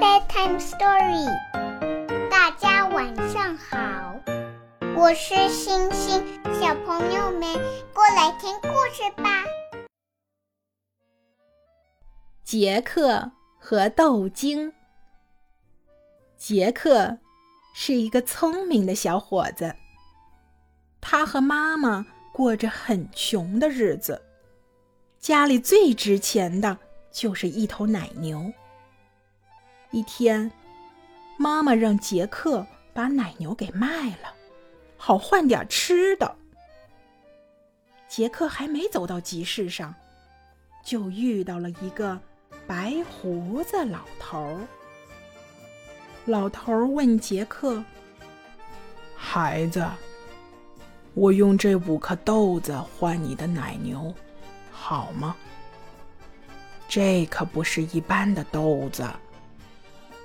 Bedtime Story。大家晚上好，我是星星，小朋友们过来听故事吧。杰克和豆精。杰克是一个聪明的小伙子，他和妈妈过着很穷的日子，家里最值钱的就是一头奶牛。一天，妈妈让杰克把奶牛给卖了，好换点吃的。杰克还没走到集市上，就遇到了一个白胡子老头。老头问杰克：“孩子，我用这五颗豆子换你的奶牛，好吗？这可不是一般的豆子。”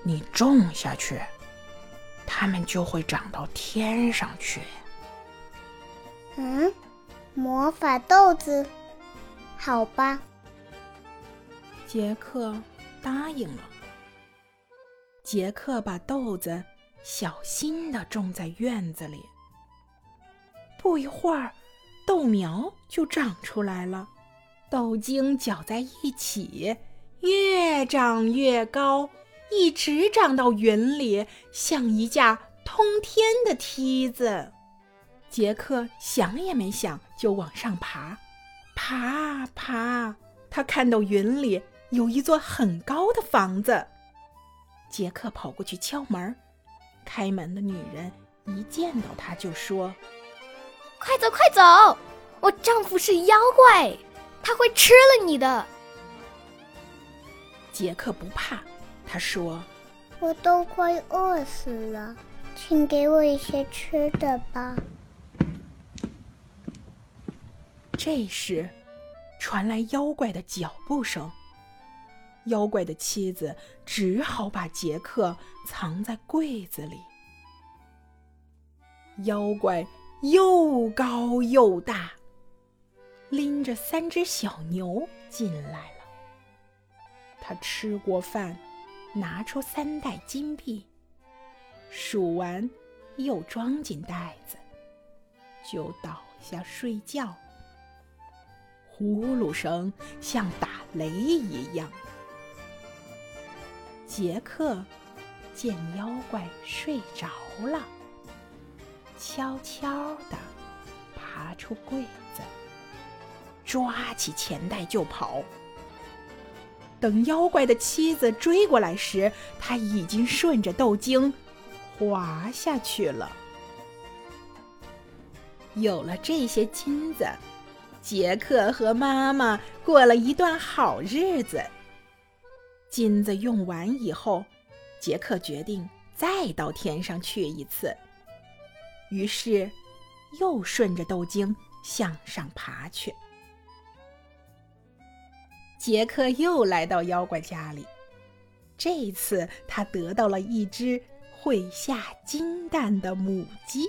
你种下去，它们就会长到天上去。嗯，魔法豆子，好吧。杰克答应了。杰克把豆子小心的种在院子里。不一会儿，豆苗就长出来了，豆茎搅在一起，越长越高。一直长到云里，像一架通天的梯子。杰克想也没想，就往上爬，爬啊爬。他看到云里有一座很高的房子。杰克跑过去敲门，开门的女人一见到他就说：“快走，快走！我丈夫是妖怪，他会吃了你的。”杰克不怕。他说：“我都快饿死了，请给我一些吃的吧。”这时，传来妖怪的脚步声。妖怪的妻子只好把杰克藏在柜子里。妖怪又高又大，拎着三只小牛进来了。他吃过饭。拿出三袋金币，数完又装进袋子，就倒下睡觉。呼噜声像打雷一样。杰克见妖怪睡着了，悄悄地爬出柜子，抓起钱袋就跑。等妖怪的妻子追过来时，他已经顺着豆茎滑下去了。有了这些金子，杰克和妈妈过了一段好日子。金子用完以后，杰克决定再到天上去一次。于是，又顺着豆茎向上爬去。杰克又来到妖怪家里，这次他得到了一只会下金蛋的母鸡。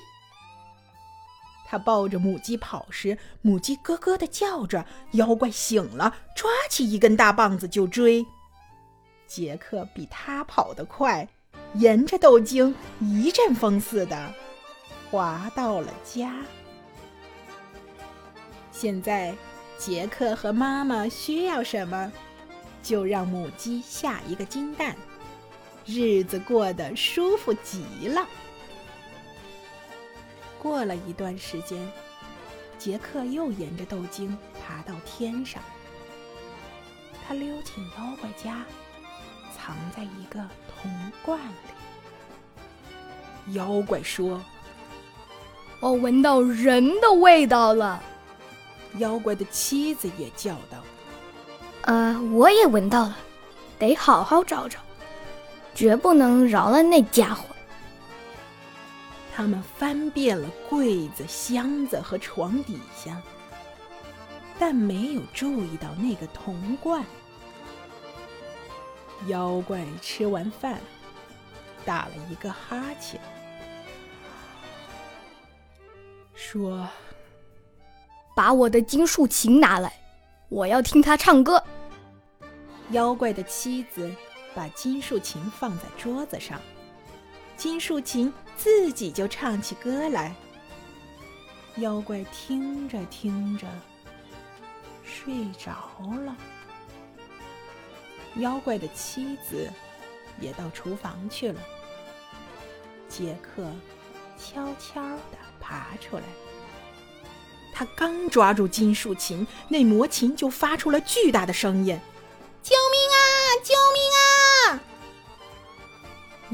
他抱着母鸡跑时，母鸡咯咯的叫着。妖怪醒了，抓起一根大棒子就追。杰克比他跑得快，沿着豆茎一阵风似的滑到了家。现在。杰克和妈妈需要什么，就让母鸡下一个金蛋，日子过得舒服极了。过了一段时间，杰克又沿着豆茎爬到天上，他溜进妖怪家，藏在一个铜罐里。妖怪说：“我闻到人的味道了。”妖怪的妻子也叫道：“呃，我也闻到了，得好好找找，绝不能饶了那家伙。”他们翻遍了柜子、箱子和床底下，但没有注意到那个铜罐。妖怪吃完饭，打了一个哈欠，说。把我的金竖琴拿来，我要听他唱歌。妖怪的妻子把金竖琴放在桌子上，金竖琴自己就唱起歌来。妖怪听着听着，睡着了。妖怪的妻子也到厨房去了。杰克悄悄地爬出来，他刚抓住金属琴，那魔琴就发出了巨大的声音：“救命啊！救命啊！”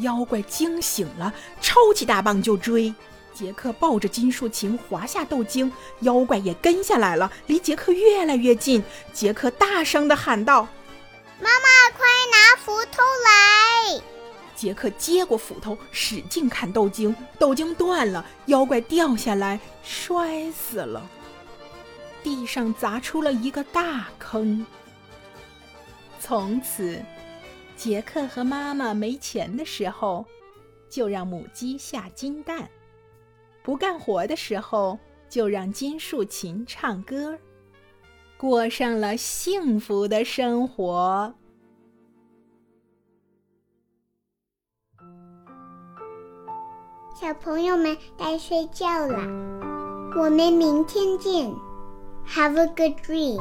妖怪惊醒了，抄起大棒就追。杰克抱着金属琴滑下豆茎，妖怪也跟下来了，离杰克越来越近。杰克大声地喊道：“妈妈，快拿斧头来！”杰克接过斧头，使劲砍豆茎，豆茎断了，妖怪掉下来摔死了，地上砸出了一个大坑。从此，杰克和妈妈没钱的时候，就让母鸡下金蛋。不干活的时候，就让金竖琴唱歌，过上了幸福的生活。小朋友们该睡觉了，我们明天见，Have a good dream。